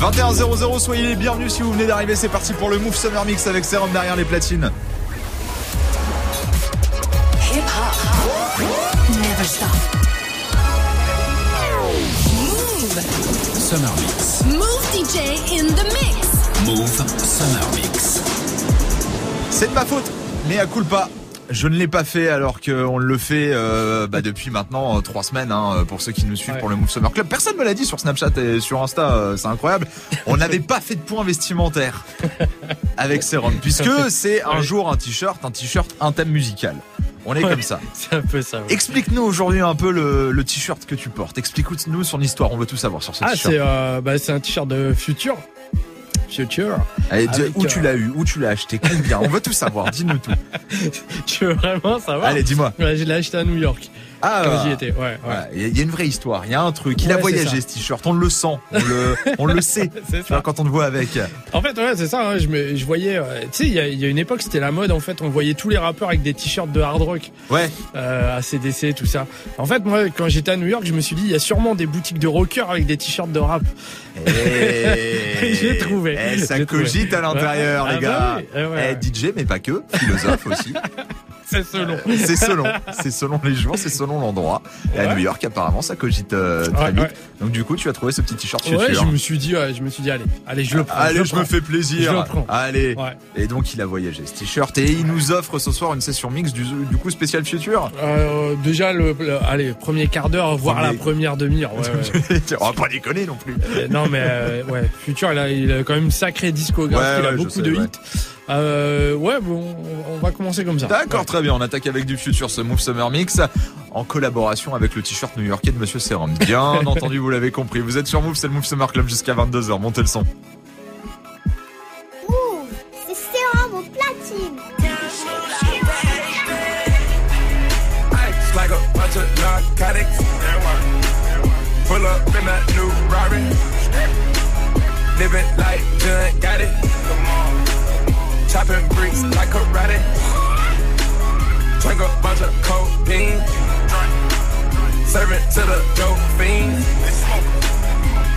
21 00, soyez les bienvenus si vous venez d'arriver. C'est parti pour le Move Summer Mix avec Serum derrière les platines. Hip hop. Never stop. Move. Summer Mix. Move DJ in the mix. Move Summer Mix. C'est de ma faute, mais à culpa. Je ne l'ai pas fait alors qu'on le fait euh, bah, depuis maintenant euh, trois semaines hein, pour ceux qui nous suivent Ouais. pour le Move Summer Club. Personne me l'a dit sur Snapchat et sur Insta, euh, c'est incroyable. On n'avait pas fait de points vestimentaires avec Serum puisque c'est un Ouais. jour un t-shirt, un t-shirt, un thème musical. On est Ouais. comme ça. C'est un peu ça. ouais. Explique-nous aujourd'hui un peu le, le t-shirt que tu portes. Explique-nous son histoire. On veut tout savoir sur ce Ah, t-shirt. c'est euh, bah, c'est un t-shirt de Future. Future. Allez, dis- où tu euh, l'as eu, où tu l'as acheté, combien? On veut tout savoir. Dis-nous tout. Tu veux vraiment savoir? Allez, dis-moi. Ouais, je l'ai acheté à New York Ah, quand j'y étais. Ouais, ouais. Voilà, Il y a- il une vraie histoire, il y a un truc. Il a Ouais, voyagé ce t-shirt, on le sent, on le, on le sait. Vois, quand on te voit avec. En fait, ouais, c'est ça. hein, je, me, je voyais. euh, tu sais, il y, a- il y a une époque, c'était la mode. En fait, on voyait tous les rappeurs avec des t-shirts de hard rock, Ouais. euh, ACDC, tout ça. En fait, moi, quand j'étais à New York, je me suis dit, il y a sûrement des boutiques de rockers avec des t-shirts de rap. Et... J'ai trouvé. Eh, ça trouvé. cogite à l'intérieur, Ouais. les Ah gars. bah oui, eh ouais. Eh, DJ, mais pas que. Philosophe aussi. C'est selon. C'est selon. C'est selon les jours, c'est selon l'endroit. Et à. New York, apparemment, ça cogite euh, très vite. Ouais. Donc, du coup, tu as trouvé ce petit t-shirt Ouais, futur. je me suis dit, ouais, je me suis dit, allez, allez, je le prends. Allez, le je me fais plaisir. Je le prends. Allez. Ouais. Et donc, il a voyagé ce t-shirt et il nous offre ce soir une session mix du, du coup spécial futur. Euh, déjà, le, le- allez, premier quart d'heure, voire la première demi-heure. Ouais, ouais. On va pas déconner non plus. Euh, non, mais euh, ouais, Future, il a, il a quand même une sacrée discographie, Ouais, il a ouais, beaucoup sais, de ouais. hits. Euh, ouais, bon, on, on va commencer comme ça. D'accord, Ouais. très bien. On attaque avec du futur ce Move Summer Mix en collaboration avec le t-shirt new-yorkais de Monsieur Serum. Bien entendu, vous l'avez compris. Vous êtes sur Move, c'est le Move Summer Club jusqu'à 22h. Montez le son. Move, c'est Serum au platine. Ice like a bunch of narcotics. Pull up in that new Rari. Living like John got it. Chopping bricks like karate. Drink a bunch of codeine. Serving to the dope fiends.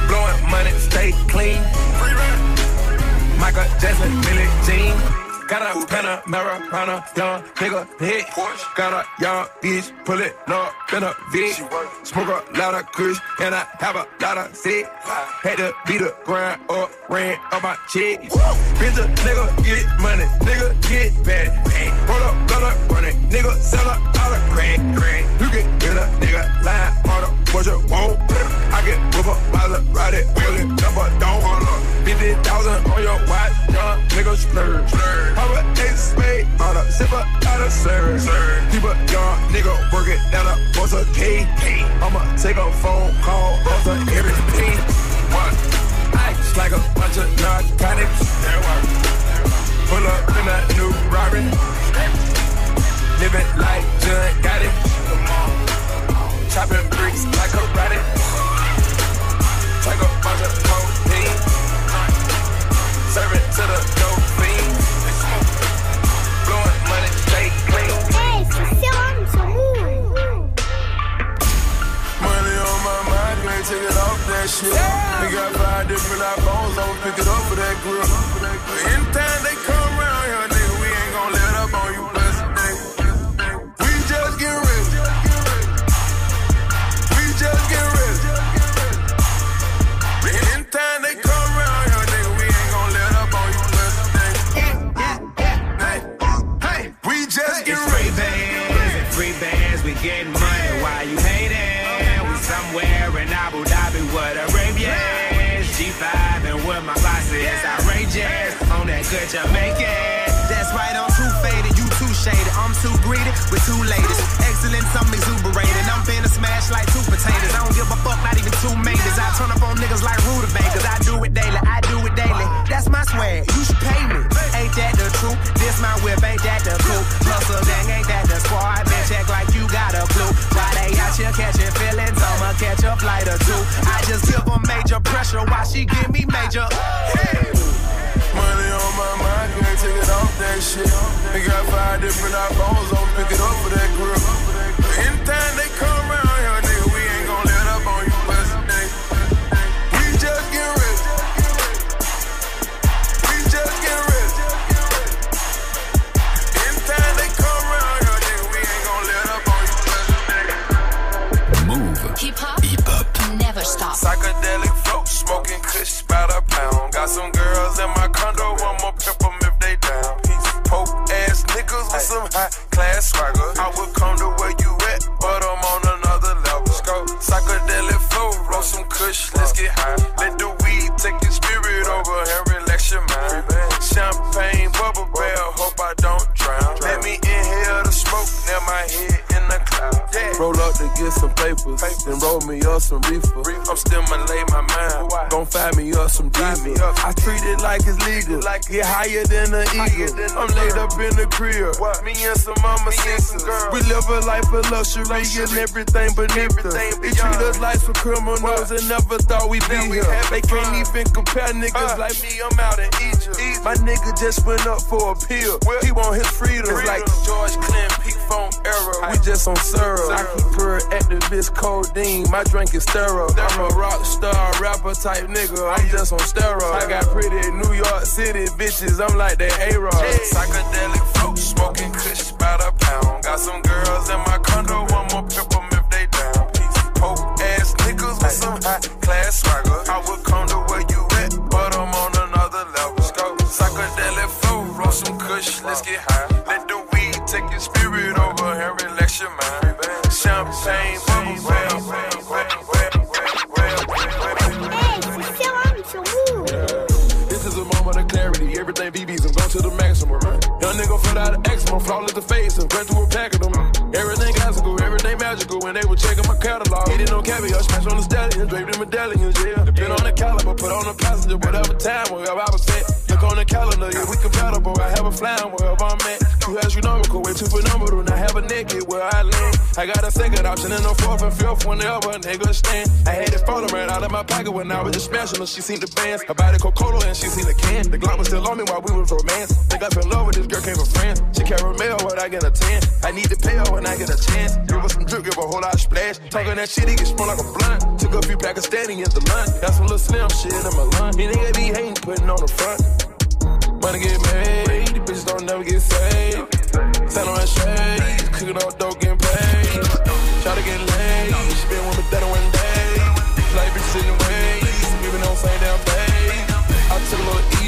Blowing money, stay clean. Michael Jackson, Billie Jean. Got a Panamera, Panamera, young nigga hit. Got a young bitch, pull it up in a V. Smoke a lot of kush, and I have a lot of sick. Had to beat the grind up, ran up my check. Bitch, a nigga get money, nigga get bad. Roll up, blood up, run it, nigga sell up all the crack. crack. Get a nigga line on the what you want. I get whip up, by ride it, wheel it, jump a don't hold up. 50,000 on your watch, young nigga splurge. Have a ace spade, on a zipper, out of service. Keep a young nigga working down a what's a. I'ma take a phone call, answer everything. What? Ice like a bunch of narcotics. Pull up in that new Rari. Living like John got it. Chopping bricks like a karate. Take a bunch of codeine. Serve it to the dope fiends. Blowing money, stay clean. Hey, c'est Serum sur Mouv'. Money on my mind, can't take it off that shit. We got five different iPhones, I'ma pick it That. That's right, I'm too faded, you too shaded. I'm too greedy with two ladies. Excellence, I'm exuberated. I'm finna smash like two potatoes. I don't give a fuck, not even two majors. I turn up on niggas like rutabagas. I do it daily, I do it daily. That's my swag, you should pay me. Ain't that the truth? This my whip, ain't that the coupe? Hustle gang, ain't that the squad? Bitch, check like you got a clue. Why they out here catching feelings? I'ma catch a flight or two. I just give them major pressure while she give me major. different iPhones on, pick it up for that grill. They come around here, nigga, we ain't gon' let up on you, plus. We just get rich. We just get rich. They come around here, nigga, we ain't let up on you, plus. Mouv'. Hip hop. Hip hop. Never stop. Psychedelic float, smoking pound. Got some girls in my condo get some papers, then roll me up some reefer. I'm still lay my mind, gon' find me up some diesel. I treat it like it's legal, like get higher than an eagle. I'm laid up in the crib, me and some mama sisters. We live a life of luxury and everything beneath us. They treat us like some criminals and never thought we'd be here. They can't even compare niggas like me, I'm out in Egypt. My nigga just went up for a pill, he want his freedom. Like George Clinton, phone era, we just on syrup. I keep her activist codeine, my drink is sterile. I'm a rock star, rapper type nigga, I'm just on steroids. I got pretty New York City bitches, I'm like that A-Rod. Psychedelic float, smoking kush by the pound. Got some girls in my condo, one more pep 'em if they down. Poke ass niggas with some high class swagger. I would come to where you at, but I'm on another level. Psychedelic flow, roll some kush, let's get high. Let the take your spirit over and relax your mind. Champagne, bubble wrap. Hey, c'est Serum sur Mouv'. This is a moment of clarity. Everything BB's I'm going to the maximum. Young nigga fell out of eczema, flawless the face, and went through a pack of them. Everything classical, everything magical. When they were checking my catalog, eating on caviar, smash on the stallion, draped in medallions, yeah. Depend on the caliber, put on the passenger, whatever time, wherever I was at. Look on the calendar, yeah, we compatible. I have a flying wherever I'm at. Too astronomical, way too phenomenal. Now have a naked where I land. I got a second option and a fourth and fifth whenever a nigga stand. I had it falling right out of my pocket when I was just smashing her. She seen the bands. Her body Coca-Cola and she seen the can. The glamour still on me while we was romance. Think I fell in love with this girl, came from France. She caramel when I get a 10. I need to pay her when I get a chance. Give her some drip, give her a whole lot of splash. Talking that shit, he get smell like a blunt. Took a few Pakistani in the lunch. Got some little slim shit in my lunch. These niggas be hating, putting on the front. Money get made, bitches don't never get saved. Sell on shade, cooking up dope, getting paid. Try to get laid, she been with me one day. Like bitches in the way, moving on same damn page. I took a little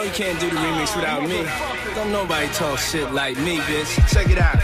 know you can't do the remix without me. Don't nobody talk shit like me, bitch. Check it out.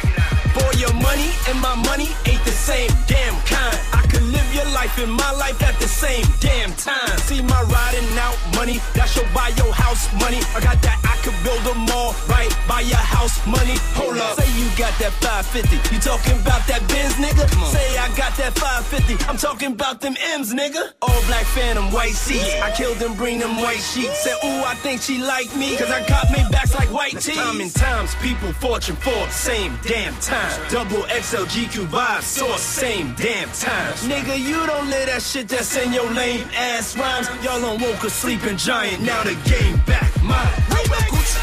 Boy, your money and my money ain't the same damn kind. I could live your life and my life at the same damn time. See my riding out money, that should buy your house money. I got that, I could build a mall right by your house money. Hold up, say you got that 550. You talking about that Benz, nigga? Say I got that 550. I'm talking about them M's, nigga. All black phantom, white seats. I killed them, bring them white sheets. Said, ooh, I think she like me, cause I got me backs like white tees. Time and times, people, fortune, Forbes, same damn time. Double XL GQ vibe, source, same damn time. Nigga, you don't live that shit that's in your lame ass rhymes. Y'all on woke a sleeping giant, now the game back. Mine.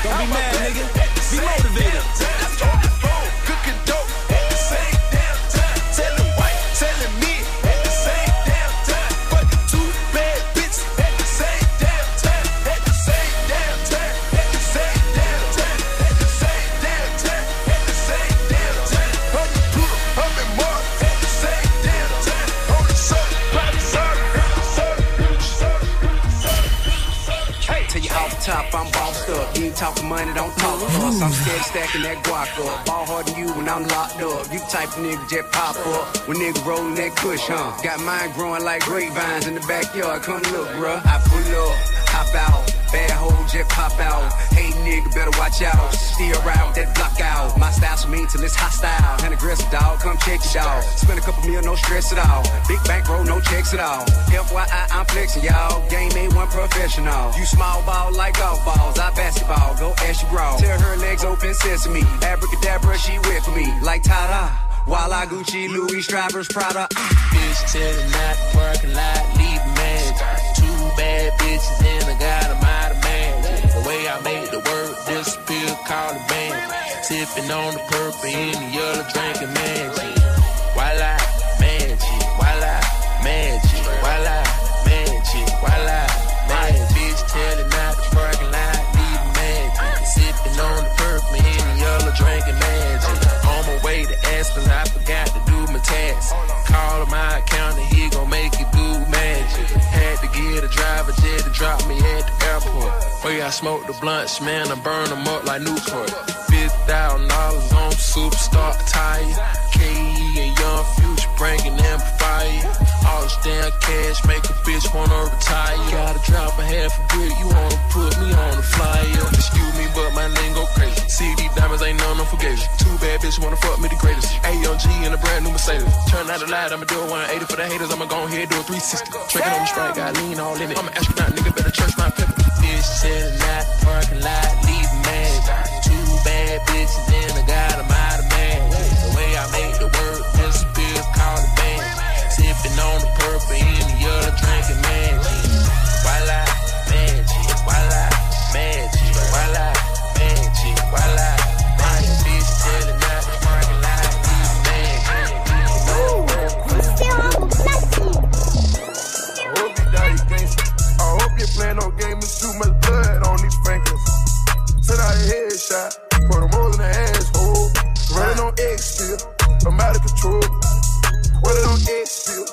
Don't be mad, nigga. Be motivated. Top, I'm bossed up. You ain't talking money, don't talk us. I'm steady stacking that guac up. Ball harder than you when I'm locked up. You type of nigga just pop up when nigga rolling that kush, huh? Got mine growing like grapevines in the backyard. Come look, bruh. I pull up, Whole jet pop out. Hey nigga, better watch out. Steer around that block out. My style so mean till it's hostile. And aggressive dog, come check it out. Spend a couple mil, no stress at all. Big bank bankroll, no checks at all. FYI, I'm flexing y'all. Game ain't one professional. You small ball like golf balls. I basketball, go ask your bro. Tell her legs open sesame. Abracadabra, she for me. Like ta-da. While I Gucci, Louis, Strivers, Prada. Ah. Bitch telling not parking lot, leave man. Two bad bitches and I got them of man. The I made the word disappear, call it band. Sipping on the purple in the yellow, drinking magic. Voila, magic. Voila, magic. Voila, magic. Voila, magic. Bitch telling not the parking lot, leave magic. Sipping on the purple in the yellow, drinking magic. On my way to Aspen, I tax. Call my accountant, he gon' make it do magic. Had to get a driver jet to drop me at the airport. Oh, Where I smoke the blunts, man, I burn them up like Newport. $50,000 Young superstar attire. KE and Young Future bringing them fire. All this damn cash make a bitch wanna retire. Gotta drop a half a brick, you wanna put me on the flyer. Excuse me, but my name go crazy. CD diamonds ain't none, I'm forgiving. Two bad bitch wanna fuck me the greatest. AOG in a brand new Mercedes. Turn out the light, I'ma do a 180 for the haters, I'ma go ahead do a 360. Tricking on the strike, got lean all in it. I'm an astronaut, nigga, better trust my pepper. This is not parking lot, leave mad. Bad bitches and I got 'em out of man. The way I make the disappear, call it band. Sipping on the purple in the yellow, drinking. Voila, magic. Voila, magic. Voila, magic. Voila, the. I hope you too much blood on these Franklin's. Send out a headshot, put them all in the asshole. Running on X still, I'm out of control. Running on X still,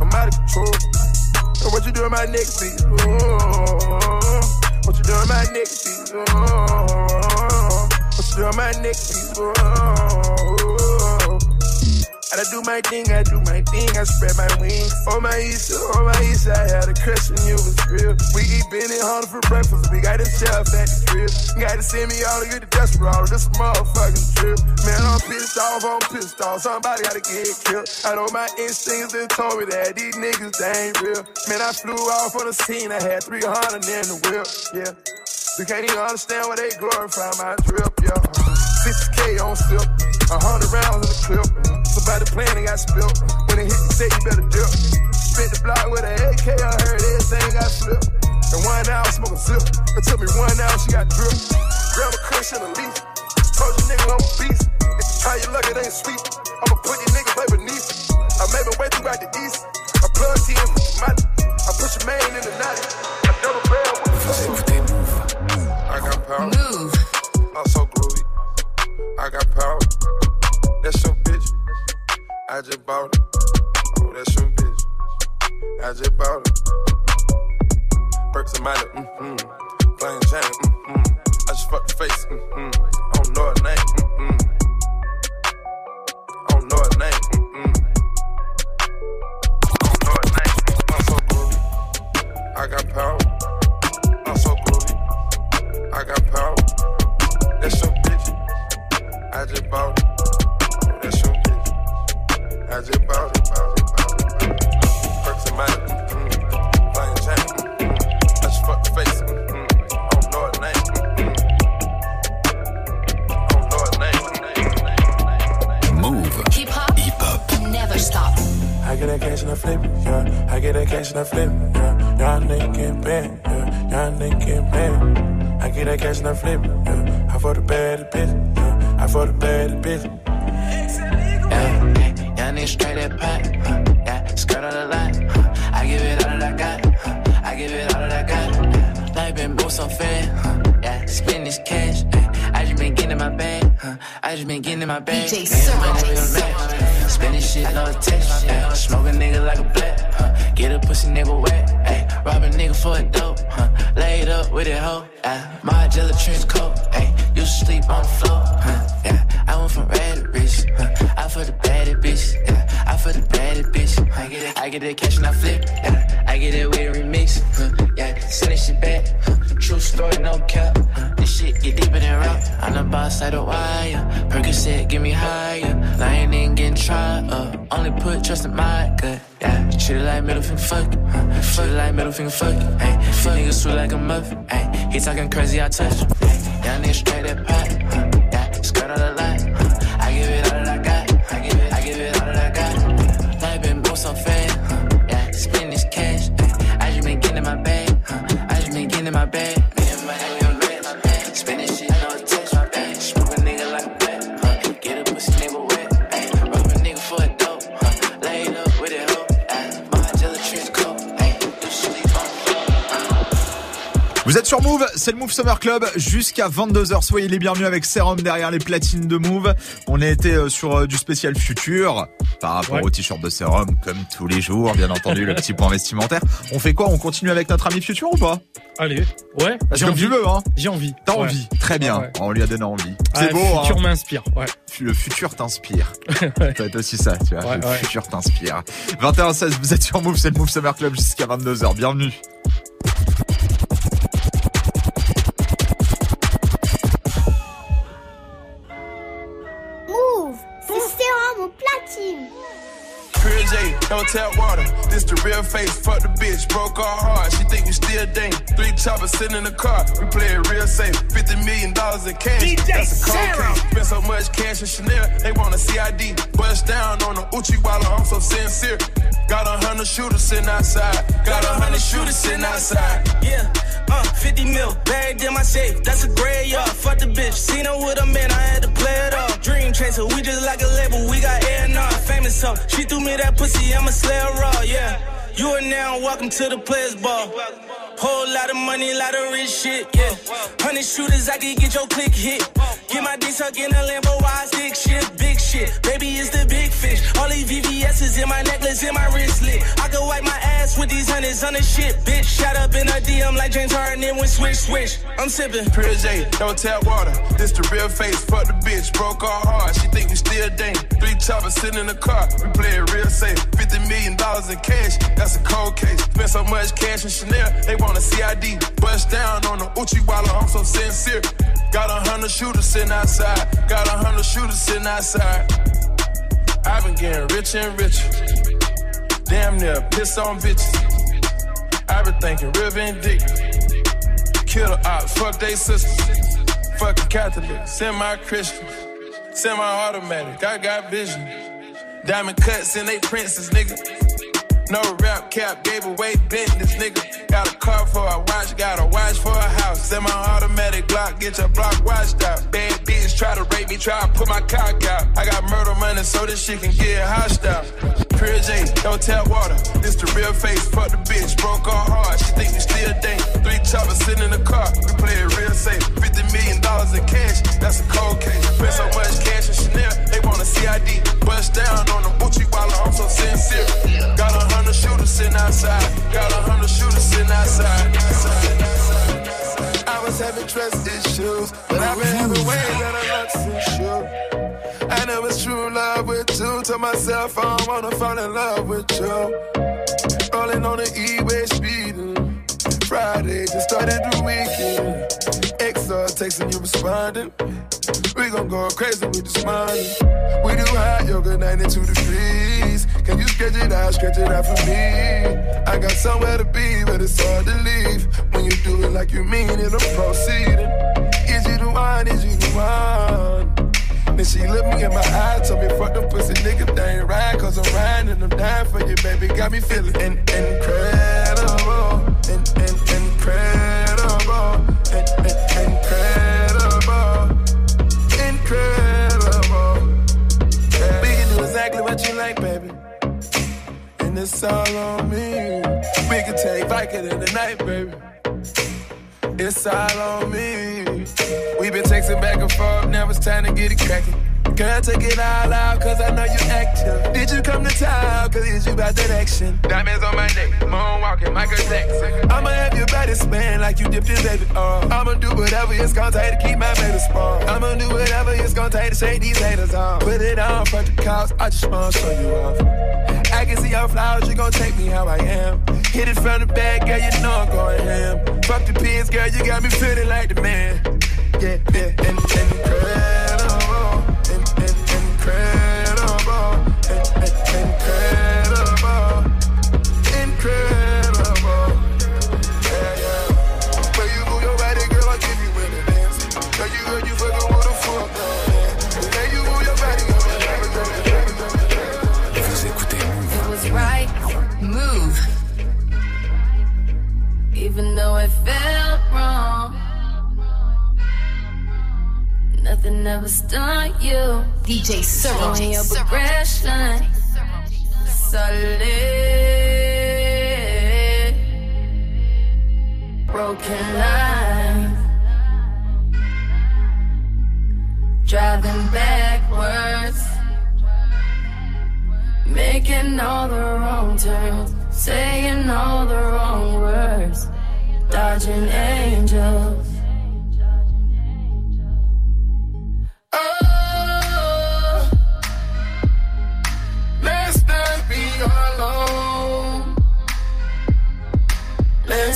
I'm out of control. And what you doing my next beat? Oh, what you doing my next beat? Oh, what you doing my next beat? Oh, I do my thing, I do my thing, I spread my wings. On my east, on my east side, had a crush you was real. We eat Benny Hunter for breakfast, we got a chef at the crib. Got to send me all to get the dust roll, this motherfucking trip. Man, I'm pissed off, I'm pissed off, somebody gotta get killed. I know my instincts, they told me that these niggas, they ain't real. Man, I flew off on the scene, I had 300 in the whip, yeah. We can't even understand why they glorify my drip, yeah. 60K on slip, 100 rounds in the clip. Somebody playing, they got spilled. When they hit the set, you better dip. Spit the block with an AK, I heard everything got flipped. And one hour, smoking zip. It took me one hour, she got drip. Grab a cushion and a leaf. Told you nigga I'm a beast. If you try your luck, it ain't sweet. I'ma put these niggas way beneath. I made my way throughout the east. I plug T in money. I push a man in the night. Power. Move. I'm so groovy. I got power. That's your bitch. I just bought it. Oh, that's your bitch. I just bought it. Perks and Miley, mm-hmm. Plain Jane, mm-hmm. I just fucked the face, mm-hmm. I don't know her name, mm-hmm. Cash and I flip yeah. Y'all niggas get bad, yeah. Y'all niggas get bad. I get that cash and I flip yeah. I for the bad bitch, yeah. I for the bad bitch. Yeah, young nigga straight that pot. Huh, yeah, skirt on the line. Huh, I give it all that I got. Huh, I give it all that I got. Life been moving so fast. Huh, yeah, spend this cash. eh, I just been getting in my bag. Huh, I just been getting in my bag. DJ Sir. money real. Spend this shit, no attention. Yeah, smoke a nigga like a black. Get a pussy nigga wet. Ay, rob a nigga for a dope. Huh, laid up with it hoe. Yeah, my jelly trench coat. Ay, used to sleep on the floor. Huh, yeah. I went from red to. Huh? I for the baddest bitch. Yeah. I for the baddest bitch. I get it, I get it cash and I flip. Yeah. I get it with a remix. Huh? Yeah. Send this shit back. Huh? True story, no cap. Huh? This shit get deeper than rap. I'm the boss side of wire. Percocet, get me higher. Lying in getting tried up. Only put trust in my gut. Yeah. Treat like middle finger fuck. Huh? Treat like middle finger fuck. Hey. Fuck nigga sweet like a muffin. Hey. He talking crazy, I touch. Hey. Young nigga straight that pot. Huh? Yeah. Skirt the lot. Vous êtes sur Move, c'est le Move Summer Club jusqu'à 22h. Soyez les bienvenus avec Serum derrière les platines de Move. On a été euh, sur euh, du spécial futur par rapport Ouais. au t-shirt de Serum comme tous les jours, bien entendu, le petit point vestimentaire. On fait quoi? On continue avec notre ami futur ou pas? Allez, ouais. Parce J'ai envie. tu veux, hein J'ai envie. T'as Ouais. envie, très bien. Ouais. On lui a donné envie. Ah, C'est beau, Le futur hein m'inspire. Ouais. Le futur t'inspire. Ouais. Ça va être aussi ça, tu vois. Le futur t'inspire. 21-16, vous êtes sur Move, c'est le Move Summer Club jusqu'à 22h. Bienvenue. No tap water. This the real face. Fuck the bitch, broke our heart. She think we still dang. Three choppers sitting in the car. We play it real safe. Fifty million dollars in cash. That's a cold case. Spent so much cash in Chanel. They want a CID. Bust down on the Uchi while I'm so sincere. Got a hundred shooters sitting outside. Got a hundred shooters sitting outside. Yeah, uh, 50 mil, bagged in my safe. That's a gray yard. Fuck the bitch. Seen her with a man, I had to play it off. Dream chaser, we just like a label. We got A&R, famous so She threw me that pussy, I'm a slayer raw, yeah. You are now welcome to the players ball. Whole lot of money, lot of rich shit, yeah. Hundred shooters, I can get your click hit. Get my dick suck in a Lambo, why stick shit, big shit. Baby, it's the big fish. All these VVS's in my necklace, in my wristlet. I can wipe my ass with these hundreds on the shit, bitch. Shot up in a DM like James Harden, then went switch, switch. I'm sipping. Pure J, no tap water. This the real face. Fuck the bitch, broke our heart. She think we still dang. Three choppers sitting in the car. We play it real safe. Fifty million dollars in cash. That's a cold case. Spent so much cash in Chanel. They want a CID. Bust down on the Uchi while I'm so sincere. Got a hundred shooters sitting outside. Got a hundred shooters sitting outside. I've been getting rich and richer. Damn near piss on bitches. I've been thinking real vindictive. Kill the ops, fuck they sisters. Fucking Catholic, semi-Christian, semi-automatic. I got vision. Diamond cuts in they princes, nigga. No rap cap, gave away business, nigga. Got a car for a watch, got a watch for a house. Semi-automatic Glock, get your block watched out. Bad bitch try to rape me, try to put my cock out. I got murder money, so this shit can get hostile. Pure J, don't tap water. This the real face, fuck the bitch, broke her heart. She think we still dang. Three choppers sitting in the car, we play it real safe. Fifty million dollars in cash, that's a cold case. Spent so much cash in Chanel, want a CID. Bust down on the Uchi while I'm so sincere. Got a hundred shooters sitting outside. Got a hundred shooters sitting outside. I was having trust issues, but I've been having way better luck since you. I know it's true love with you. Told myself I don't wanna fall in love with you. Rolling on the E-way speeding. Friday just started the weekend. XR texting you responding. We gon' go crazy with this money. We do hot yoga 92 degrees. Can you stretch it out, stretch it out for me? I got somewhere to be, but it's hard to leave. When you do it like you mean it, I'm proceeding. Is you the one? Is you the one? Then she looked me in my eyes, told me fuck them pussy niggas, they ain't right, cause I'm riding and I'm dying for you, baby. Got me feeling in- incredible, in- in- incredible, in- in- it's all on me. We can take Viking in the night, baby. It's all on me. we been texting back and forth, now it's time to get it cracking. Girl, take it all out, cause I know you active. Did you come to town? Cause is you about that action? Diamonds on my neck, moonwalking, Michael Jackson. I'ma have your body spank like you dipped in baby oil. I'ma do whatever it's gonna take to keep my baby spawn. I'ma do whatever it's gonna take to shake these haters off. Put it on for the cops. I just wanna show you off can see how flowers, you gon' take me how I am. Hit it from the back, girl, you know I'm going ham. Fuck the pins, girl, you got me feeling like the man. Yeah, yeah, and, and girl. Stunt you. DJ Cyril. Your progression. Solid. Broken lines. Driving backwards. Making all the wrong turns. Saying all the wrong words. Dodging angels.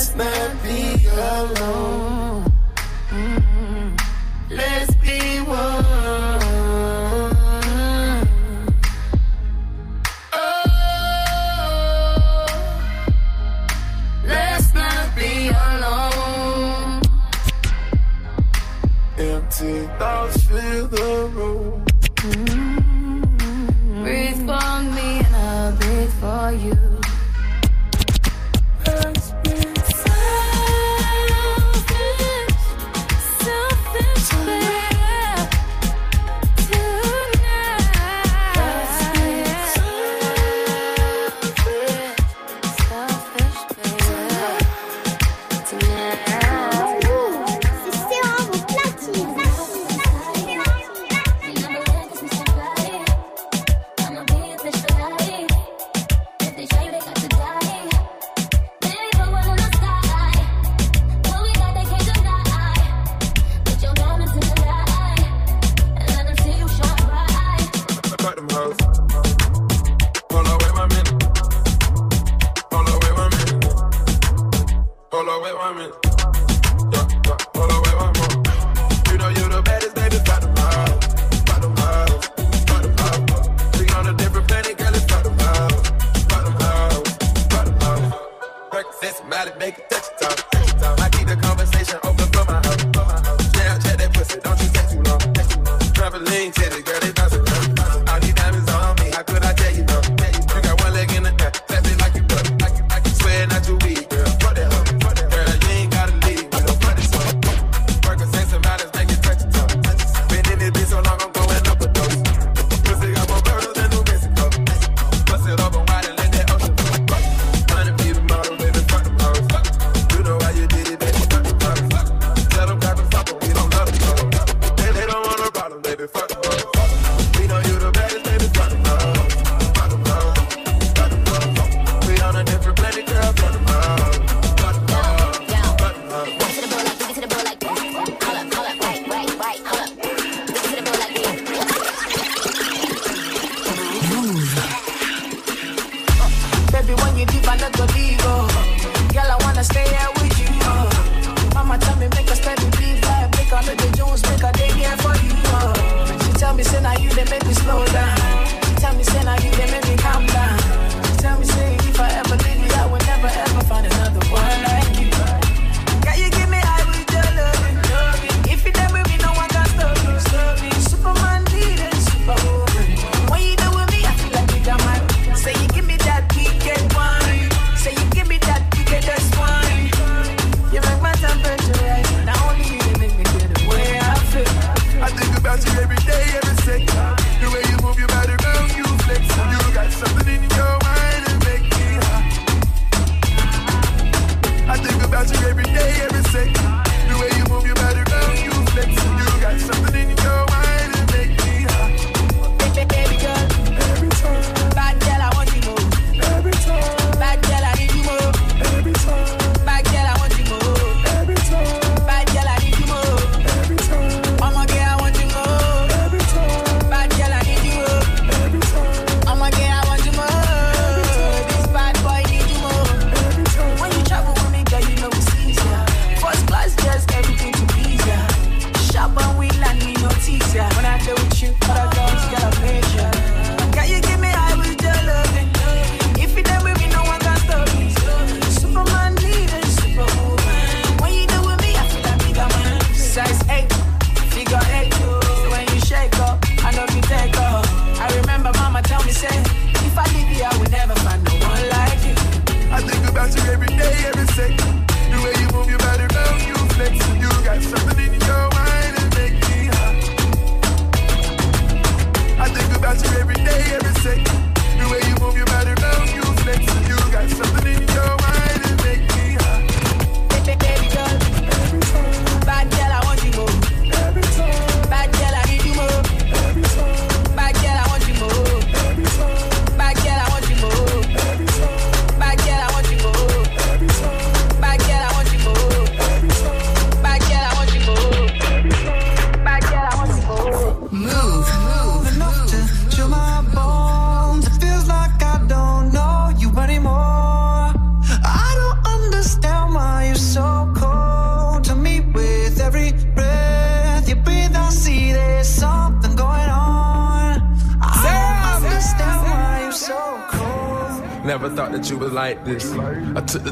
just might be alone.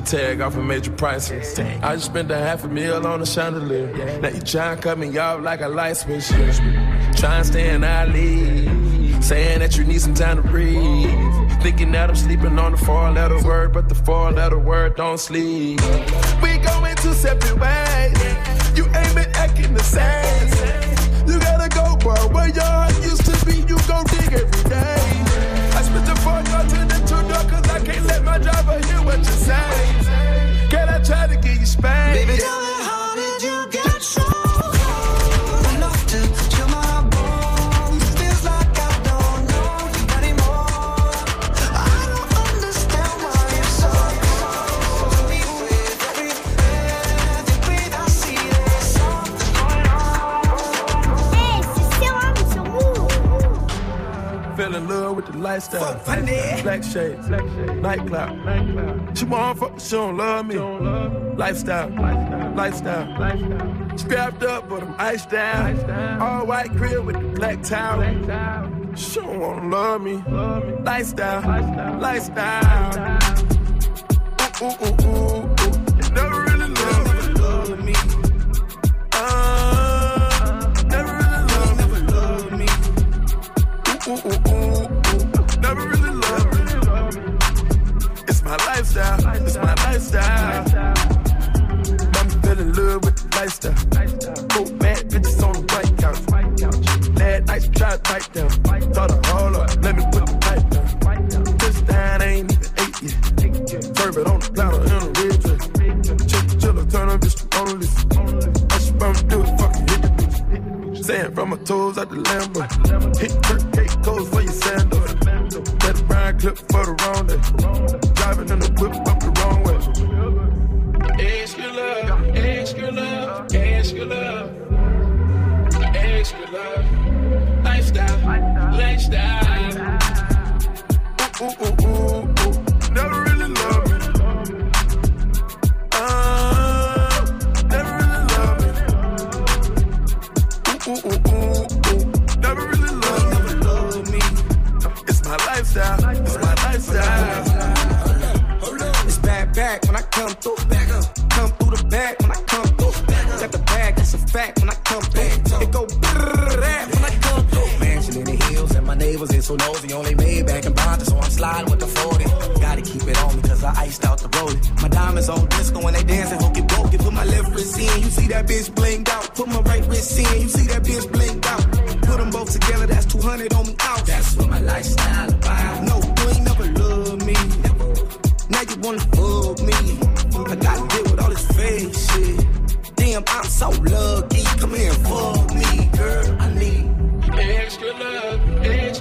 Tag off a major price. I just spent a half a meal on a chandelier. Now you try and cut me off like a light switch. Try and stay in our league. Saying that you need some time to breathe. Thinking that I'm sleeping on the four letter word, but the four letter word don't sleep. We going two separate ways. You ain't been acting the same. You gotta go, bro. Where your heart used to be, you go dig every day. I spent the four door to the two door, cause Can't let my driver hear what you say. Can I try to get you spanked? Baby, in love with the lifestyle. Black shades, nightclub. She want fuck, she don't love me. Lifestyle, lifestyle. Scrapped up, but I'm iced down. All white grill with the black towel. She don't wanna love me. Lifestyle, lifestyle. Ooh, ooh, ooh, ooh, ooh.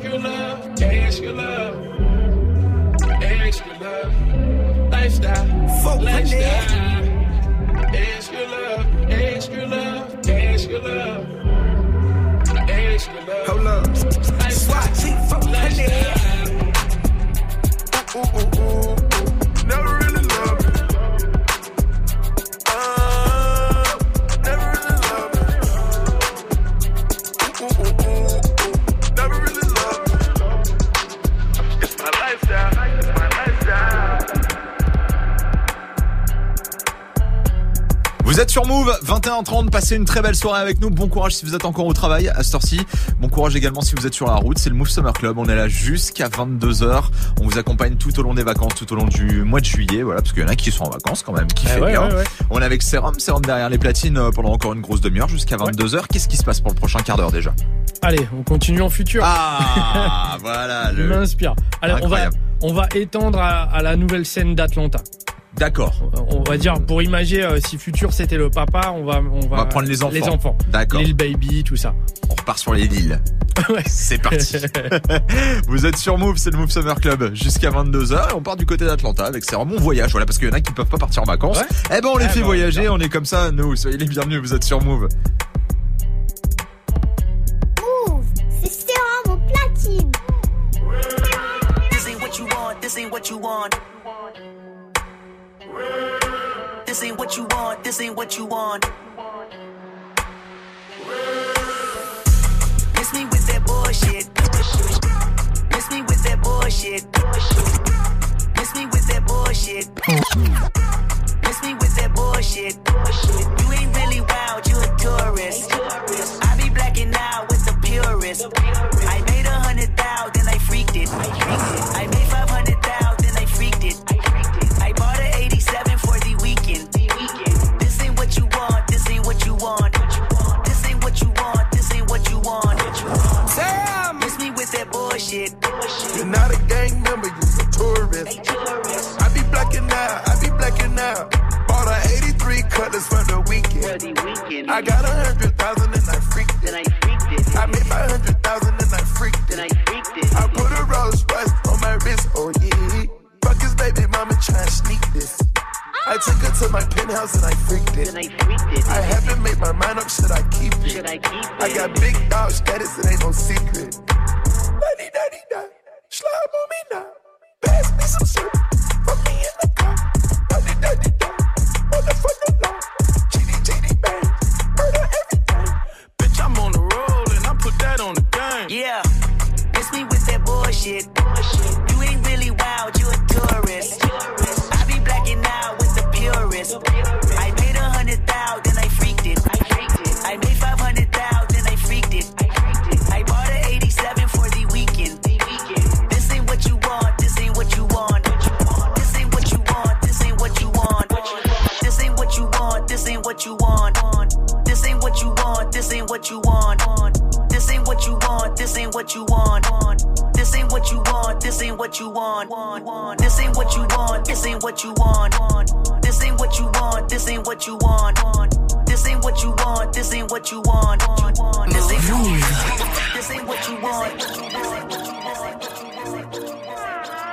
Love, extra love, extra love, extra love. Lifestyle, Fuck lifestyle. 21h30, passez une très belle soirée avec nous. Bon courage si vous êtes encore au travail à cette heure-ci. Bon courage également si vous êtes sur la route. C'est le Move Summer Club. On est là jusqu'à 22h. On vous accompagne tout au long des vacances, tout au long du mois de juillet. Voilà, parce qu'il y en a qui sont en vacances quand même, qui Eh fait ouais, bien. ouais, ouais. On est avec Serum, Serum derrière les platines euh, pendant encore une grosse demi-heure jusqu'à 22h. Qu'est-ce qui se passe pour le prochain quart d'heure déjà? Allez, on continue en futur. Ah, voilà. Je Le... m'inspire. Alors, on va, on va étendre à, à la nouvelle scène d'Atlanta. D'accord. On va dire, pour imager euh, si Futur c'était le papa, on va, on va, On va prendre les enfants. Les enfants. D'accord. Lil Baby, tout ça. On repart sur les Lilles. Ouais. C'est parti. Vous êtes sur Move, c'est le Move Summer Club jusqu'à 22h et on part du côté d'Atlanta avec c'est vraiment voyage voilà parce qu'il y en a qui peuvent pas partir en vacances. Ouais. Eh ben on les Eh fait ben, voyager, on est comme ça nous, soyez les bienvenus, vous êtes sur Move. Move, c'est platine. This ain't what you want, this ain't what you want. This ain't what you want, this ain't what you want. Miss me with that bullshit. Miss me with that bullshit. Miss me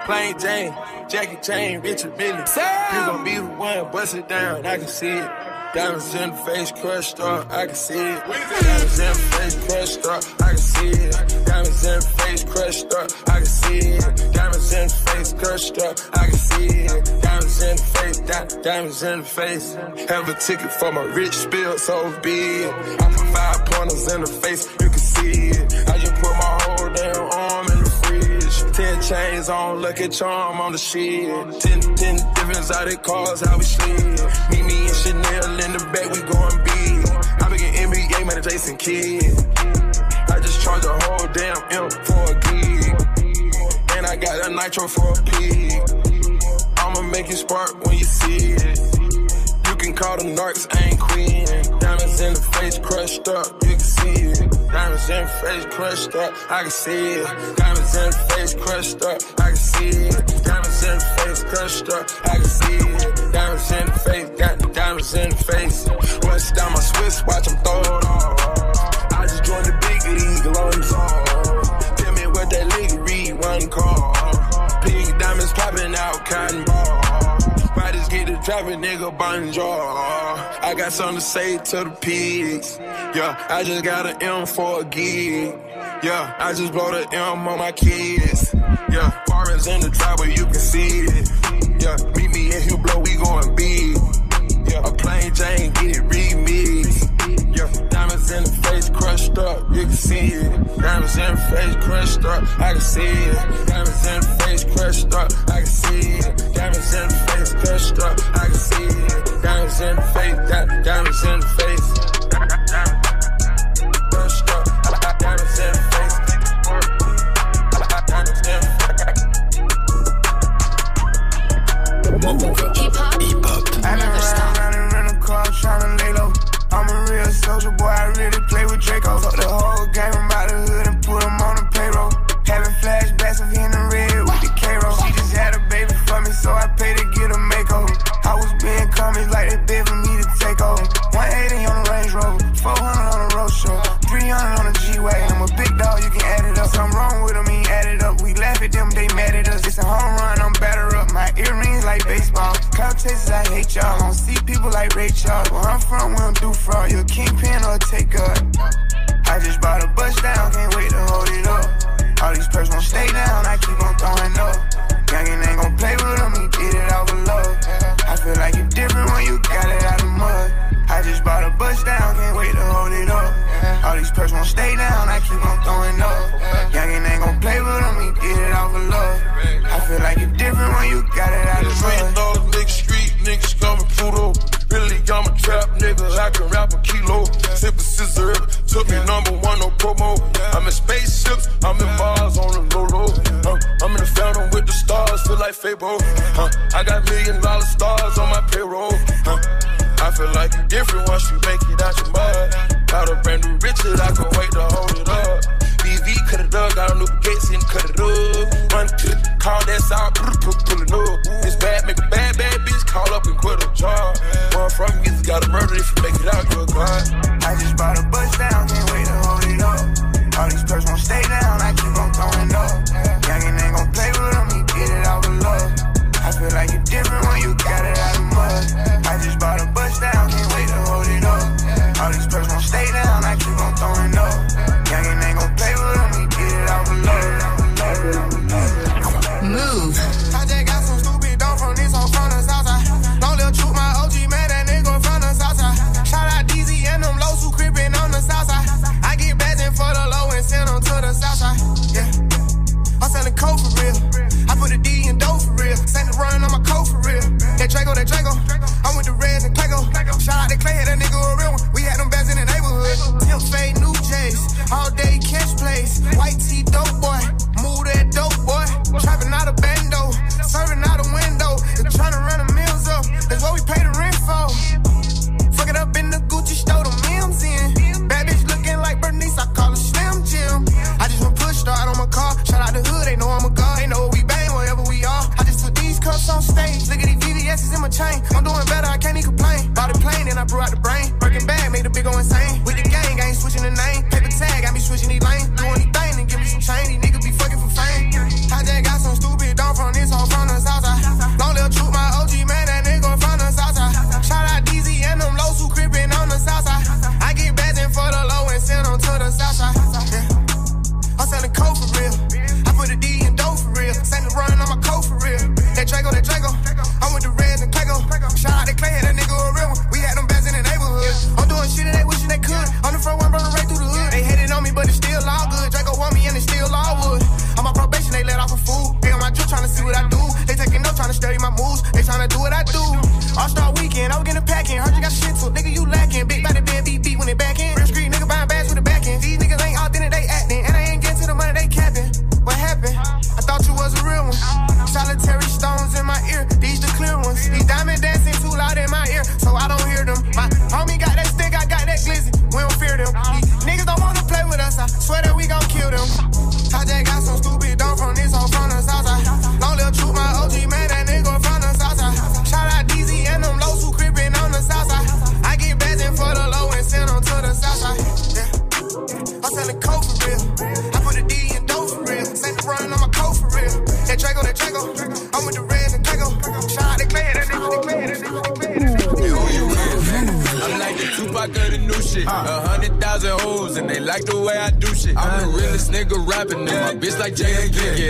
Plain Jane, Jackie Chan, Richard Mille. You gon' be the one, bust it down, I can see it. Diamonds in the face, crushed up, I can see it. Diamonds in the face, crushed up, I can see it. Diamonds in the face, crushed up, I can see it. Diamonds in the face, crushed up, I can see it. Diamonds in the face, di- diamonds in the face. Have a ticket for my rich spill, so be it. I put five pointers in the face, you can see it. I Ten chains on, lucky charm on the shit. Ten, ten different exotic cars, how we slid. Meet me and Chanel in the back, we going big. I been an NBA man, Jason Kidd. I just charge a whole damn M for a gig. And I got a nitro for a pig. I'ma make you spark when you see it. You can call them narcs, I ain't queen. Diamonds in the face, crushed up, you see it. Diamonds in face, crushed up, I can see it. Diamonds in face, crushed up, I can see it. Diamonds in face, crushed up, I can see it. Diamonds in face, got diamonds in face. Bust down my Swiss, watch them throw it off. I just joined the big league, long Tell me what that league read, one call. Pink diamonds popping out, cotton ball. The traffic, nigga, bonjour. I got something to say to the pigs. Yeah, I just got an M for a gig. Yeah, I just blow the M on my kids. Yeah, foreigns in the driveway, you can see it. Yeah, meet me in Hublot, we going big. Yeah, a plain Jane, get it remixed. Yeah, diamonds in the face, crushed up, you can see it. Diamonds in the face, crushed up, I can see it. Diamonds in the face, crushed up, I can see it. To do what I do.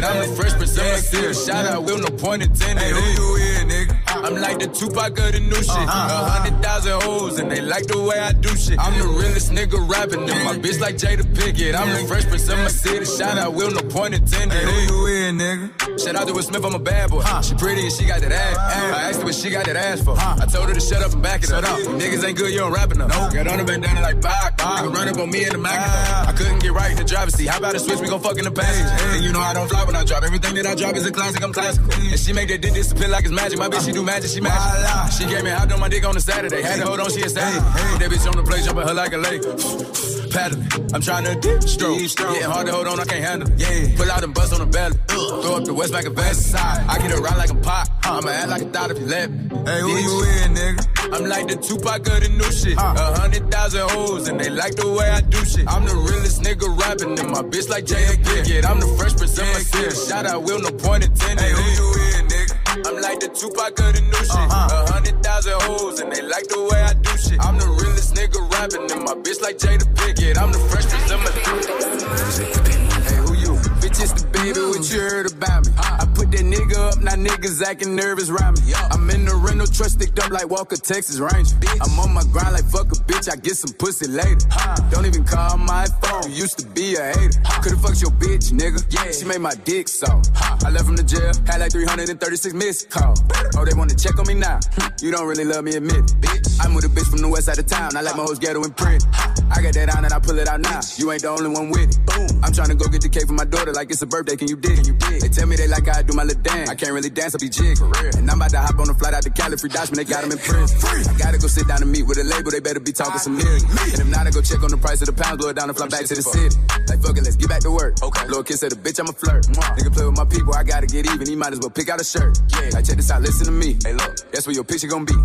I'm the fresh prince of my city. Shout out, Will, no point intended. Hey, who you is, nigga? I'm like the Tupac of the new shit. Uh-huh. A hundred thousand hoes and they like the way I do shit. I'm the realest nigga rapping and my bitch like Jada Pinkett. I'm the fresh prince of my city. Shout out, Will, no point intended. Hey, who you is, nigga? Shout out to Will Smith, I'm a bad boy. She pretty and she got that ass. I asked her what she got that ass for. I told her to shut up and back it up. Niggas ain't good, you don't rap enough. Got on the bandana like Pac. Nigga run up on me in the Mac. I couldn't get right in the driver's seat. How about a switch? We gon' fuck in the passenger. And you know I don't fly when I drop. Everything that I drop is a classic. I'm classical. And she make that dick disappear like it's magic. My bitch, she do magic. She magic. She gave me hot on my dick on a Saturday. Had to hold on, she a Saturday. That bitch on the plate, jumping her like a lake. Paddling. I'm trying to deep stroke. Getting hard to hold on, I can't handle it. Yeah. Pull out and bust on the belly. Throw up the west back a vest. I get around like a pot. I'ma act like a thought if you let me. Hey, who you in, nigga? I'm like the Tupac of the new shit. A hundred thousand hoes and they like the way I do shit. I'm the realest nigga rapping and my bitch like Jay Jada Pinkett. I'm the fresh prince of my city. Shout out, Will, no point in intended. Hey, who you in, nigga? I'm like the Tupac of the new shit. Uh-huh. A hundred thousand hoes and they like the way I do shit. I'm the realest nigga rapping and my bitch like Jada Pinkett. I'm the fresh city. Hey, who you? Bitch, it's the baby, what you heard about me? I that nigga up, now niggas acting nervous around me. I'm in the rental truck sticked up like Walker, Texas Ranger. I'm on my grind like fuck a bitch, I get some pussy later. Don't even call my phone, you used to be a hater. Could've fucked your bitch, nigga. Yeah, she made my dick so. I left from the jail, had like 336 missed calls. Oh, they wanna check on me now. You don't really love me, admit it. Bitch, I'm with a bitch from the west side of town. I like my hoes ghetto and print. I got that on and I pull it out now. You ain't the only one with it. Boom. I'm trying to go get the cake for my daughter like it's a birthday. Can you dig? Can you dig? They tell me they like I do my my little dance. I can't really dance, I be jig. And I'm about to hop on a flight out to Cali, free Dutchman, they got him in prison. I gotta go sit down and meet with a label, they better be talking some millions. And if not, I go check on the price of the pound, blow it down and fly back to the city. Like, fuck it, let's get back to work. Okay. A kiss at the bitch, I'm a flirt. Nigga play with my people, I gotta get even, he might as well pick out a shirt. Yeah. Like, check this out, listen to me. Hey, look, that's where your picture gonna be.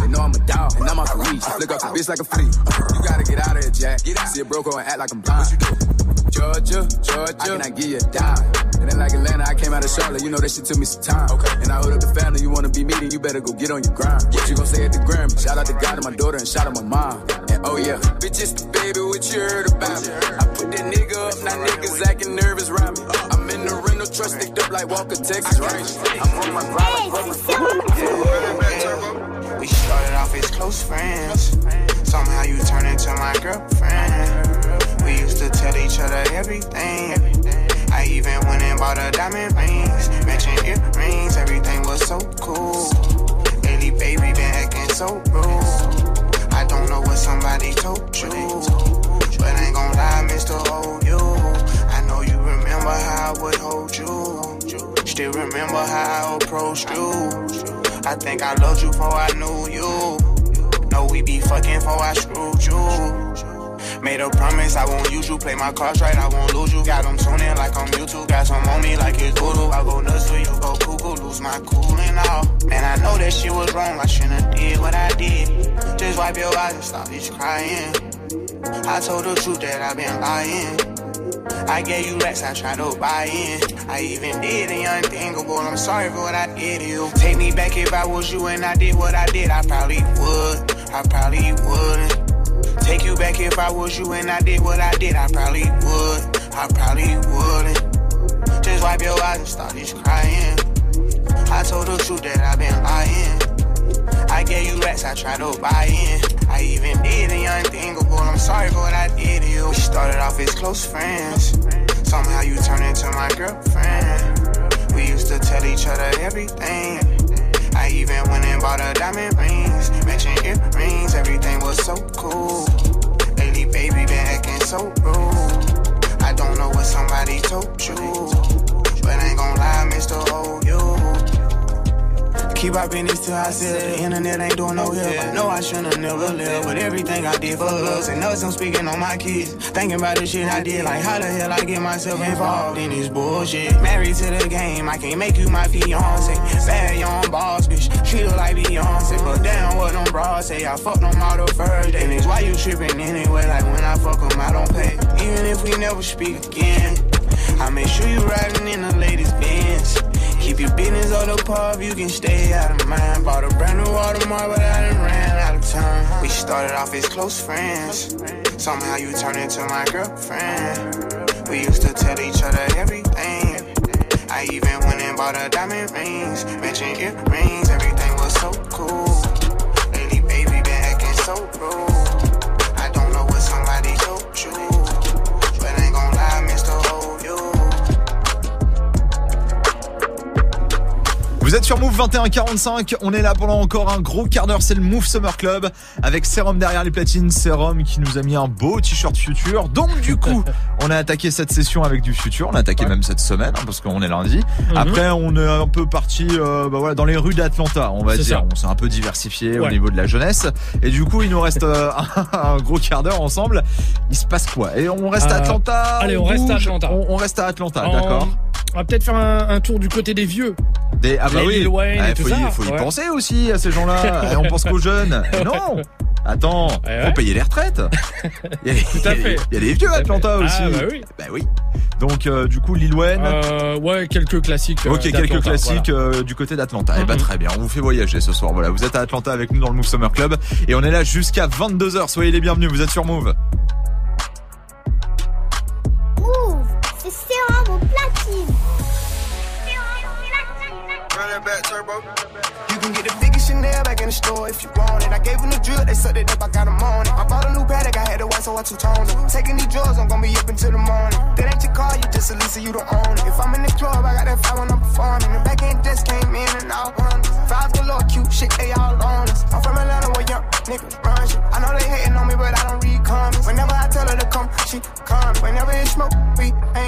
They know I'm a dog, and I'm off the reach. Flick off the bitch like a flea. You gotta get out of here, Jack. Get out. See a broke and act like I'm blind. What you do? Georgia, Georgia, I cannot give you a dime. And then like Atlanta, I came out of Charlotte, you know that shit took me some time. Okay. And I hold up the family, you wanna be me, then you better go get on your grind. What you gon' say at the gram? Shout out to God and my daughter and shout out my mom. And oh yeah, bitch, it's the baby, what you heard about me. I put that nigga up, now niggas acting nervous around me. Uh-huh. I'm in the rental trust, sticked up like Walker, Texas Ranger. I'm on my grind We started off as close friends. Somehow you turned into my girlfriend. We used to tell each other everything. I even went and bought her diamond rings, told you, but ain't gon' lie, Mr. Hold You. I know you remember how I would hold you. Still remember how I approached you. I think I loved you before I knew you. No, we be fucking before I screwed you. Made a promise I won't use you. Play my cards right, I won't lose you. Got them tuning like I'm YouTube. Got some on me like it's voodoo. I go nuts for you, go cuckoo, lose my cool and all. Man, I know that shit was wrong. I shouldn't have did what I did. Just wipe your eyes and stop this crying. I told the truth that I've been lying. I gave you racks, I tried to buy in. I even did the unthinkable. I'm sorry for what I did to you. Take me back if I was you and I did what I did. I probably would. I probably wouldn't. Take you back if I was you and I did what I did. I probably would. I probably wouldn't. Just wipe your eyes and start this crying. I told the truth that I've been lying. I gave you racks, I tried to buy in. I even did the unthinkable. I'm sorry for what I did to you. We started off as close friends. Somehow you turned into my girlfriend. We used to tell each other everything. I even went and bought her diamond rings, matching earrings. Everything was so cool. Lately, baby, been acting so rude. I don't know what somebody told you, but ain't gon' lie, Mr. Hold You. Keep our business till I said the internet ain't doing no help. I know I shouldn't never lived, but everything I did for us and us, I'm speaking on my kids. Thinking about the shit I did, like how the hell I get myself involved in this bullshit. Married to the game, I can't make you my fiance. Bad young boss, bitch, treat her like Beyonce. But damn, what them bras say, I fucked them all the first day. Niggas, why you tripping anyway? Like when I fuck them, I don't pay. Even if we never speak again, I make sure you riding in the latest Benz. Keep your business on the pub, you can stay out of mind. Bought a brand new Audemars, but I done ran out of time. We started off as close friends. Somehow you turned into my girlfriend. We used to tell each other everything. I even went and bought her diamond rings, matching earrings. Everything was so cool. Vous êtes sur Move 2145, on est là pendant encore un gros quart d'heure, c'est le Move Summer Club avec Serum derrière les platines, Serum qui nous a mis un beau t-shirt futur. Donc du coup, on a attaqué cette session avec du futur, on a attaqué même cette semaine hein, parce qu'on est lundi. Mhm. Après, on est un peu parti euh, bah voilà, dans les rues d'Atlanta, on va dire. ça. On s'est un peu diversifié au niveau de la jeunesse et du coup, il nous reste euh, un, un gros quart d'heure ensemble. Il se passe quoi? Et on reste à Euh, Atlanta allez, on reste à Atlanta. On, on reste à Atlanta, d'accord On va peut-être faire un, un tour du côté des vieux. Des, ah bah oui, Wayne Ah, et tout faut, y, ça, faut y ouais. penser aussi à ces gens-là. Et on pense qu'aux jeunes. Mais non Attends, Ouais, faut ouais. payer les retraites. Il y a, Tout à fait. Il y a les vieux à Atlanta Ah, aussi. bah oui. Bah oui. Donc euh, du coup Lil Wayne. Euh, ouais, quelques classiques. euh, Ok, quelques classiques euh, du côté d'Atlanta. Eh bah Mhm. très bien, on vous fait voyager ce soir. Voilà, vous êtes à Atlanta avec nous dans le Move Summer Club et on est là jusqu'à 22h. Soyez les bienvenus, vous êtes sur Move. Move, c'est platine. Run that back, turbo. You can get the biggest Chanel back in the store if you want it. I gave them the drill, they sucked it up, I got them on it. I bought a new paddock, I had to white, so I two-toned it. Taking these drugs, I'm gonna be up until the morning. That ain't your car, you just a Lisa, you don't own it. If I'm in the club, I got that five when I'm performing. The back end just came in and out. Vibes galore, cute shit, they all on us. I'm from Atlanta where young niggas run shit. I know they hating on me, but I don't read comments. Whenever I tell her to come, she come. Whenever it's smoke, we ain't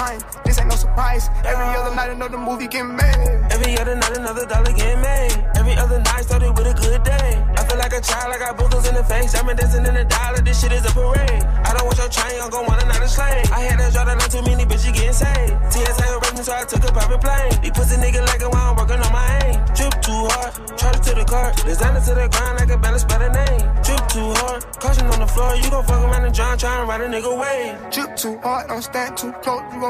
Time, this ain't no surprise. Every other night, another movie get made. Every other night, another dollar get made. Every other night started with a good day. I feel like a child, I got boogers in the face. I'm dancing in the dollar, this shit is a parade. I don't want your train, I'm gon' want another slave. I had to draw the line too many bitches getting saved. TSA arrested, so I took a private plane. These pussy nigga like it while I'm working on my aim. Drip too hard, charge to the car. Designer to the ground like a balance by the name. Drip too hard, caution on the floor. You gon' fuck around and drown, trying to ride a nigga way. Drip too hard, don't stand too close. You gon'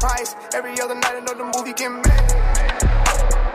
surprise. Every other night, another movie get made.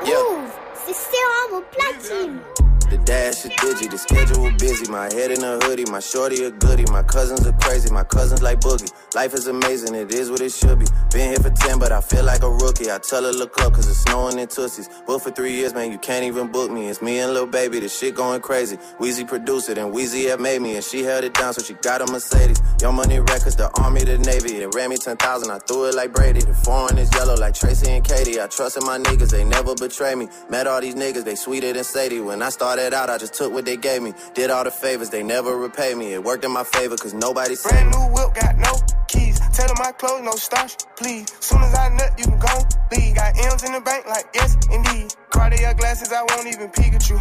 Mouv', c'est Serum au platine. The dash is digi, the schedule busy. My head in a hoodie, my shorty a goodie. My cousins are crazy, my cousins like boogie. Life is amazing, it is what it should be. Been here for 10, but I feel like a rookie. I tell her look up, cause it's snowing in Tussies. Booked for three years, man, you can't even book me. It's me and Lil Baby, the shit going crazy. Weezy produced it, and Weezy had made me, and she held it down, so she got a Mercedes. Young Money Records, the Army, the Navy. It ran me 10,000, I threw it like Brady. The foreign is yellow like Tracy and Katie. I trusted my niggas, they never betray me. Met all these niggas, they sweeter than Sadie. When I started out, I just took what they gave me. Did all the favors, they never repay me. It worked in my favor, cause nobody Brand new whip, got no keys. Tell them my clothes, no starch, please. Soon as I nut, you can go leave. Got M's in the bank, like yes, indeed. Cartier glasses, I won't even Pikachu.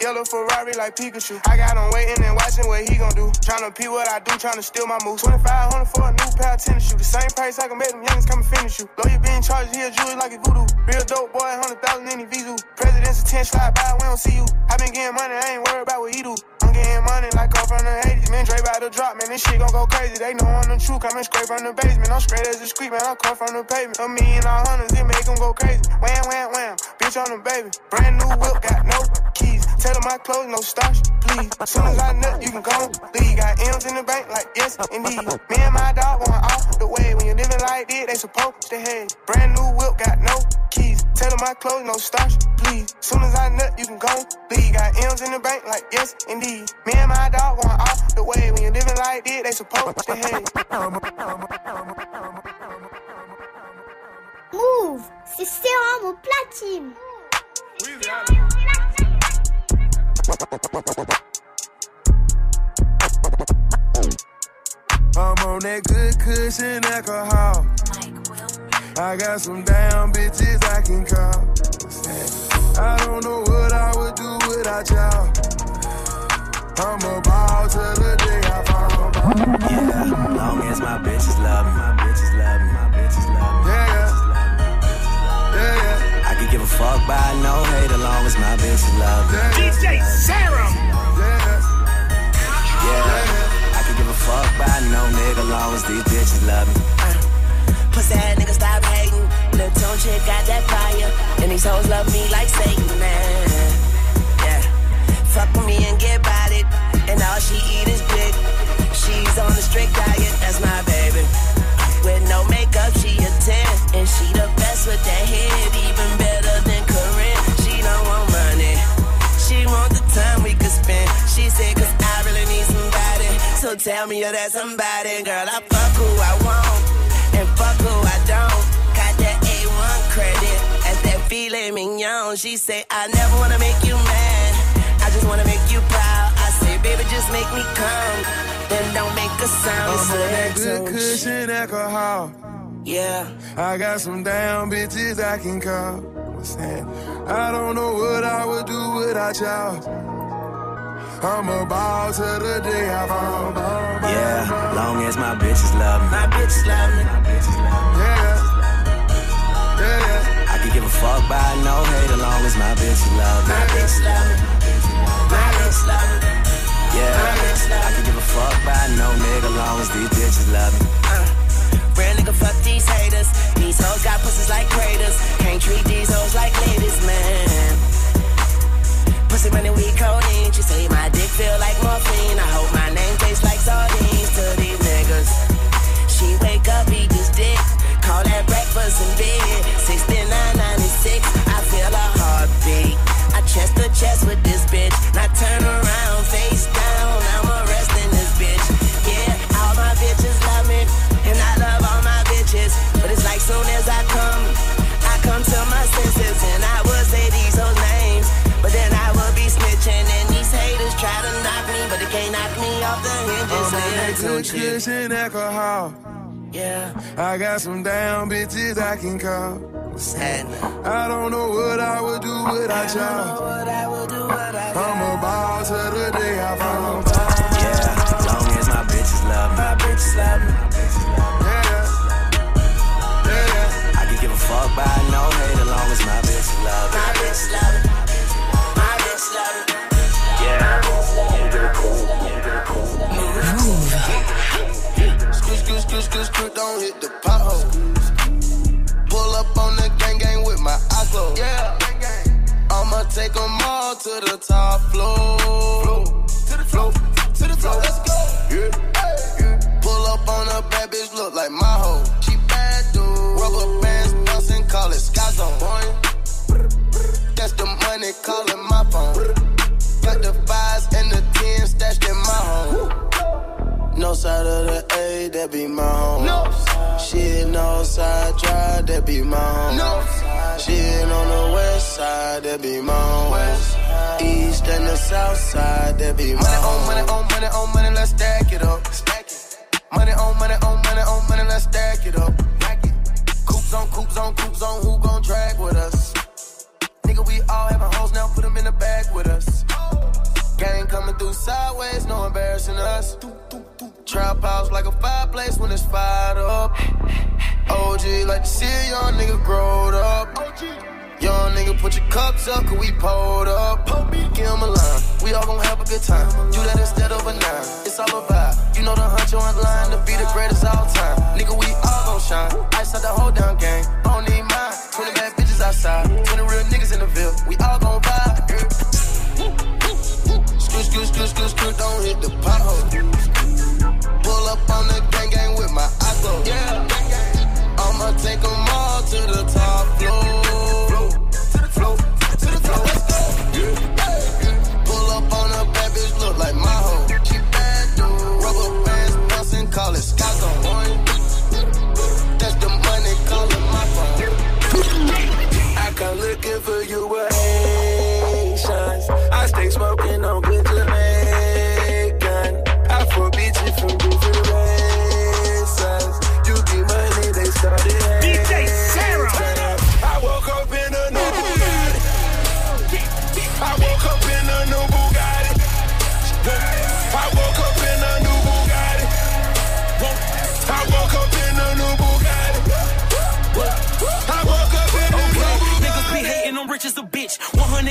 Yellow Ferrari like Pikachu. I got him waiting and watching what he gon' do. Tryna pee what I do, tryna steal my moves. 2500 for a new pair of tennis shoes. The same price I can make them youngins come and finish you. Lawyer being charged here, jewelry like a voodoo. Real dope boy, 100,000 in the Vizu. President's attention, slide by, we don't see you. I been getting money, I ain't worried about what he do. I'm getting money like off from the 80s. Man, Dre about to drop, man, this shit gon' go crazy. They know I'm the truth, coming straight from the basement. I'm straight as a street, man, I come from the pavement. A million all hundreds, it make them go crazy. Wham, wham, wham, bitch on the baby. Brand new whip, got no keys. Tell them my clothes, no starch, please. Soon as I nut, you can go leave. Got M's in the bank, like yes, indeed. Me and my dog going off the way. When you living like this, they supposed to have. Brand new whip, got no keys. Tell them my clothes, no starch, please. Soon as I nut, you can go leave. Got M's in the bank, like yes, indeed. Me and my dog going off the way. When you living like this, they supposed to have. Mouv', c'est Serum au platine. I'm on that good cushion alcohol. I got some damn bitches I can call. I don't know what I would do without y'all. I'm a ball till the day I fall. Yeah, long as my bitches love me, my bitches love me, my bitches love me. Yeah, yeah. Yeah, yeah. I could give a fuck by no hate as long as my bitches love me. DJ Serum. Yeah, I could give a fuck by no nigga long as these bitches love me. Uh, pussy ass nigga stop hating. Lil' tone chick got that fire. And these hoes love me like Satan, man. Fuck with me and get it. And all she eat is dick. She's on a strict diet, that's my baby. With no makeup, she a 10. And she the best with that head, even better than Karrine. She don't want money. She want the time we could spend. She said, cause I really need somebody. So tell me you're that somebody. Girl, I fuck who I want. And fuck who I don't. Got that A1 credit. As that filet mignon. She say, I never wanna make you mad. I wanna make you proud. I say, baby, just make me come. Then don't make a sound. I'm on that good cushion alcohol. Yeah. I got some damn bitches I can call. I don't know what I would do without y'all. I'm a ball till the day I fall. Yeah, long as my bitches love me. My bitches love me. My bitches love me. Yeah, yeah. I could give a fuck by no hate as long as my bitch love me. My bitch love me. Yeah, I can give a fuck by no nigga long as these bitches love me. Uh. Real nigga, fuck these haters. These hoes got pussies like craters. Can't treat these hoes like ladies, man. Saying addicted to Gucci. kush and alcohol. Yeah. I got some down bitches I can call. I don't know what I would do without y'all. I will do, what I I'm a ball to the day I fall. Yeah, long as my bitches love me. My bitches love me. I can give a fuck by no hate as long as my bitches love me. My bitch love me. My bitch love me. Scoot, scoot, scoot, scoot, scoot, don't hit the pothole. Pull up on the gang gang with my eyes closed. Yeah. I'ma take 'em all to the top floor. To the floor, to the floor, let's go. Yeah. yeah. Pull up on a bad bitch, look like my hoe. She bad, dude. Rubber bands, bustin', call it Sky Zone. Boy. That's the money, calling my phone. Got the fives and the tens stashed in my home. No side of the A, that be my home. No. Shit, no side drive, that be my home. No. Shit on the west side, that be my home. East and the south side, that be my money oh, home. On, money on, money on, money, let's stack it up. Stack it. Money on, money on, money on, money, let's stack it up. Stack it. Coops on, coops on, coops on, who gon' drag with us? Nigga, we all having hoes now, put them in the bag with us. Coming through sideways, no embarrassing us. Trap house like a fireplace when it's fired up. OG like to see a young nigga growed up. Young nigga, put your cups up, cause we pulled up. Give him a line, we all gon' have a good time. Do that instead of a nine, it's all a vibe. You know the hunch on line to be the greatest all time. Nigga, we all gon' shine. Ice out the whole down gang, I don't need mine. 20 bad bitches outside, 20 real niggas in the Ville. We all gon' vibe. Scoot, scoot, scoot, scoot, scoot, don't hit the pothole. Pull up on the gang gang with my eyes closed. Yeah. I'ma take 'em all to the top floor.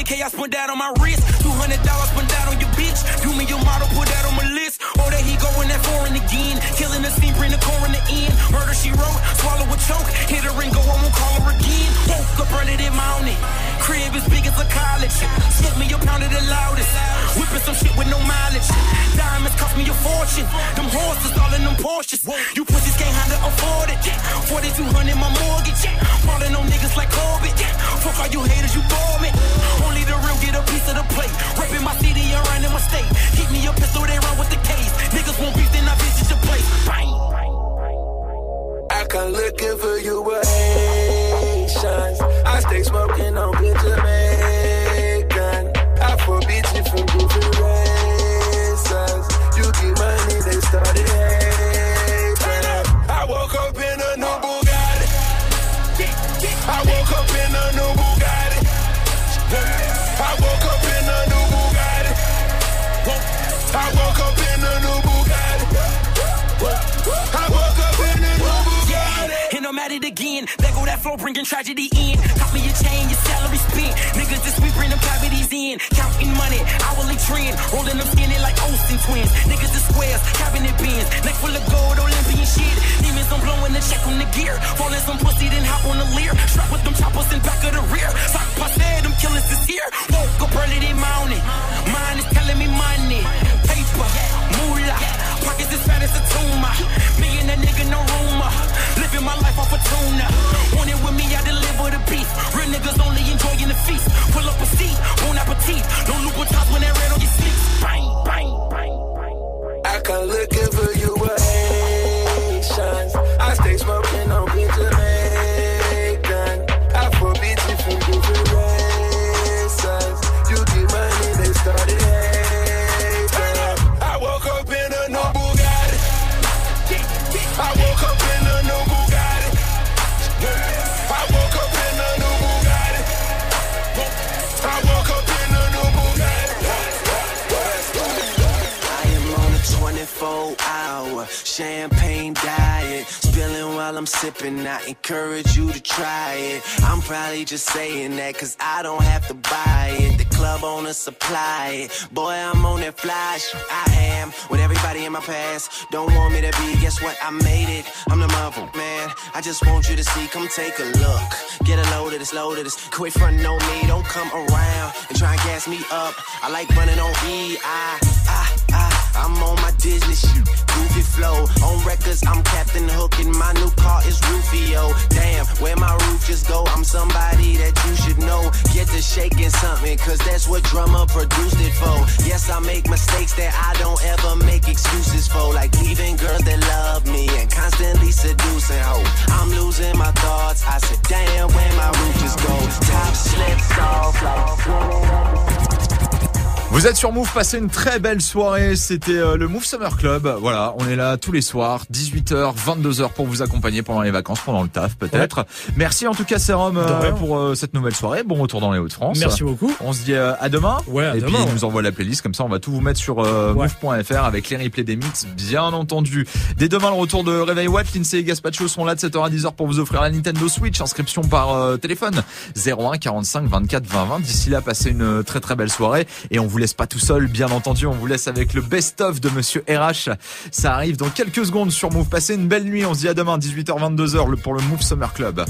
100k I spent that on my wrist. 200 dollars spent that on your bitch. Do me your model, put that on my list. Oh, there he going that foreign again. Killing the scene, bring the core in the end. Murder she wrote, swallow a choke. Hit her and go, I won't call her again. Woke up running in my mountain. Crib is big as a college. Smoke me a pound of the loudest. Whipping some shit with no mileage. Diamonds cost me a fortune. Them horses all in them Porsches. You pussies can't handle afford it. 4200 my mortgage. Falling on niggas like Corbett. Fuck all you haters, you bore me. Only the real get a piece of the plate. Rapping my city and running my state. Keep me a pistol, they run with the case. Niggas won't beef, then I visit your place. Bang. I come looking for you with nations. I stay smoking on good Jamaican. I forbid you from different races. You give money, they started hating. I woke up in a new Bugatti. I woke up in a new Bugatti. I woke up in a new Bugatti. I woke up in a new Bugatti. I woke up in a new Bugatti. And I'm at it again flow bringing tragedy in. Cop me a chain, your salary spent. Niggas just we bring them cavities in. Counting money, hourly trend. Rolling them skinny like Olsen twins. Niggas the squares, cabinet bins. Neck full of gold, Olympian shit. Demons, I'm blowing the check on the gear. Falling some pussy, then hop on the leer. Strap with them choppers in back of the rear. Sock passe, them killers is here. Woke up early this morning. Mine is telling me money. Paper, Pockets as fat as a tumor. Nigga, no rumor. Living my life off a tuna. Want it with me, I deliver the beef. Real niggas only enjoying the feast. Pull up a seat. No when that red on your sleeve. Bang, bang, bang. I come looking for you with. I stay smoking sipping. I encourage you to try it. I'm probably just saying that cause I don't have to buy it. The club owner supply it. Boy, I'm on that flash. I am with everybody in my past. Don't want me to be, guess what? I made it. I'm the mother, man. I just want you to see. Come take a look. Get a load of this, load of this. Quit frontin' on me. Don't come around and try and gas me up. I like running on E. I, I, I, I'm on my Disney shit. Goofy flow. On records, I'm Captain Hook and my new car is Rufio. Damn, where my roof just go? I'm somebody that you should know. Get to shaking something, cause that's what drummer produced it for. Yes, I make mistakes that I don't ever make excuses for. Like leaving girls that love me and constantly seducing hoes. I'm losing my thoughts. I said, damn, where my roof just go? Top slips off like Vous êtes sur Move, passez une très belle soirée. C'était euh, le Move Summer Club. Voilà, on est là tous les soirs, 18h, 22h pour vous accompagner pendant les vacances, pendant le taf peut-être. Merci en tout cas Sérum euh, pour euh, cette nouvelle soirée. Bon retour dans les Hauts-de-France. Merci beaucoup. On se dit euh, à demain. Ouais, à Et demain, puis il ouais. nous envoie la playlist comme ça, on va tout vous mettre sur euh, move.fr avec les replays des mix, bien entendu. Dès demain le retour de Réveil Watt, Lindsay et Gaspacho sont là de 7h à 10h pour vous offrir la Nintendo Switch. Inscription par euh, téléphone 01 45 24 20 20. D'ici là, passez une très très belle soirée et on vous laisse pas tout seul, bien entendu. On vous laisse avec le best-of de Monsieur RH. Ça arrive dans quelques secondes sur Move. Passez une belle nuit. On se dit à demain 18h 22h pour le Move Summer Club.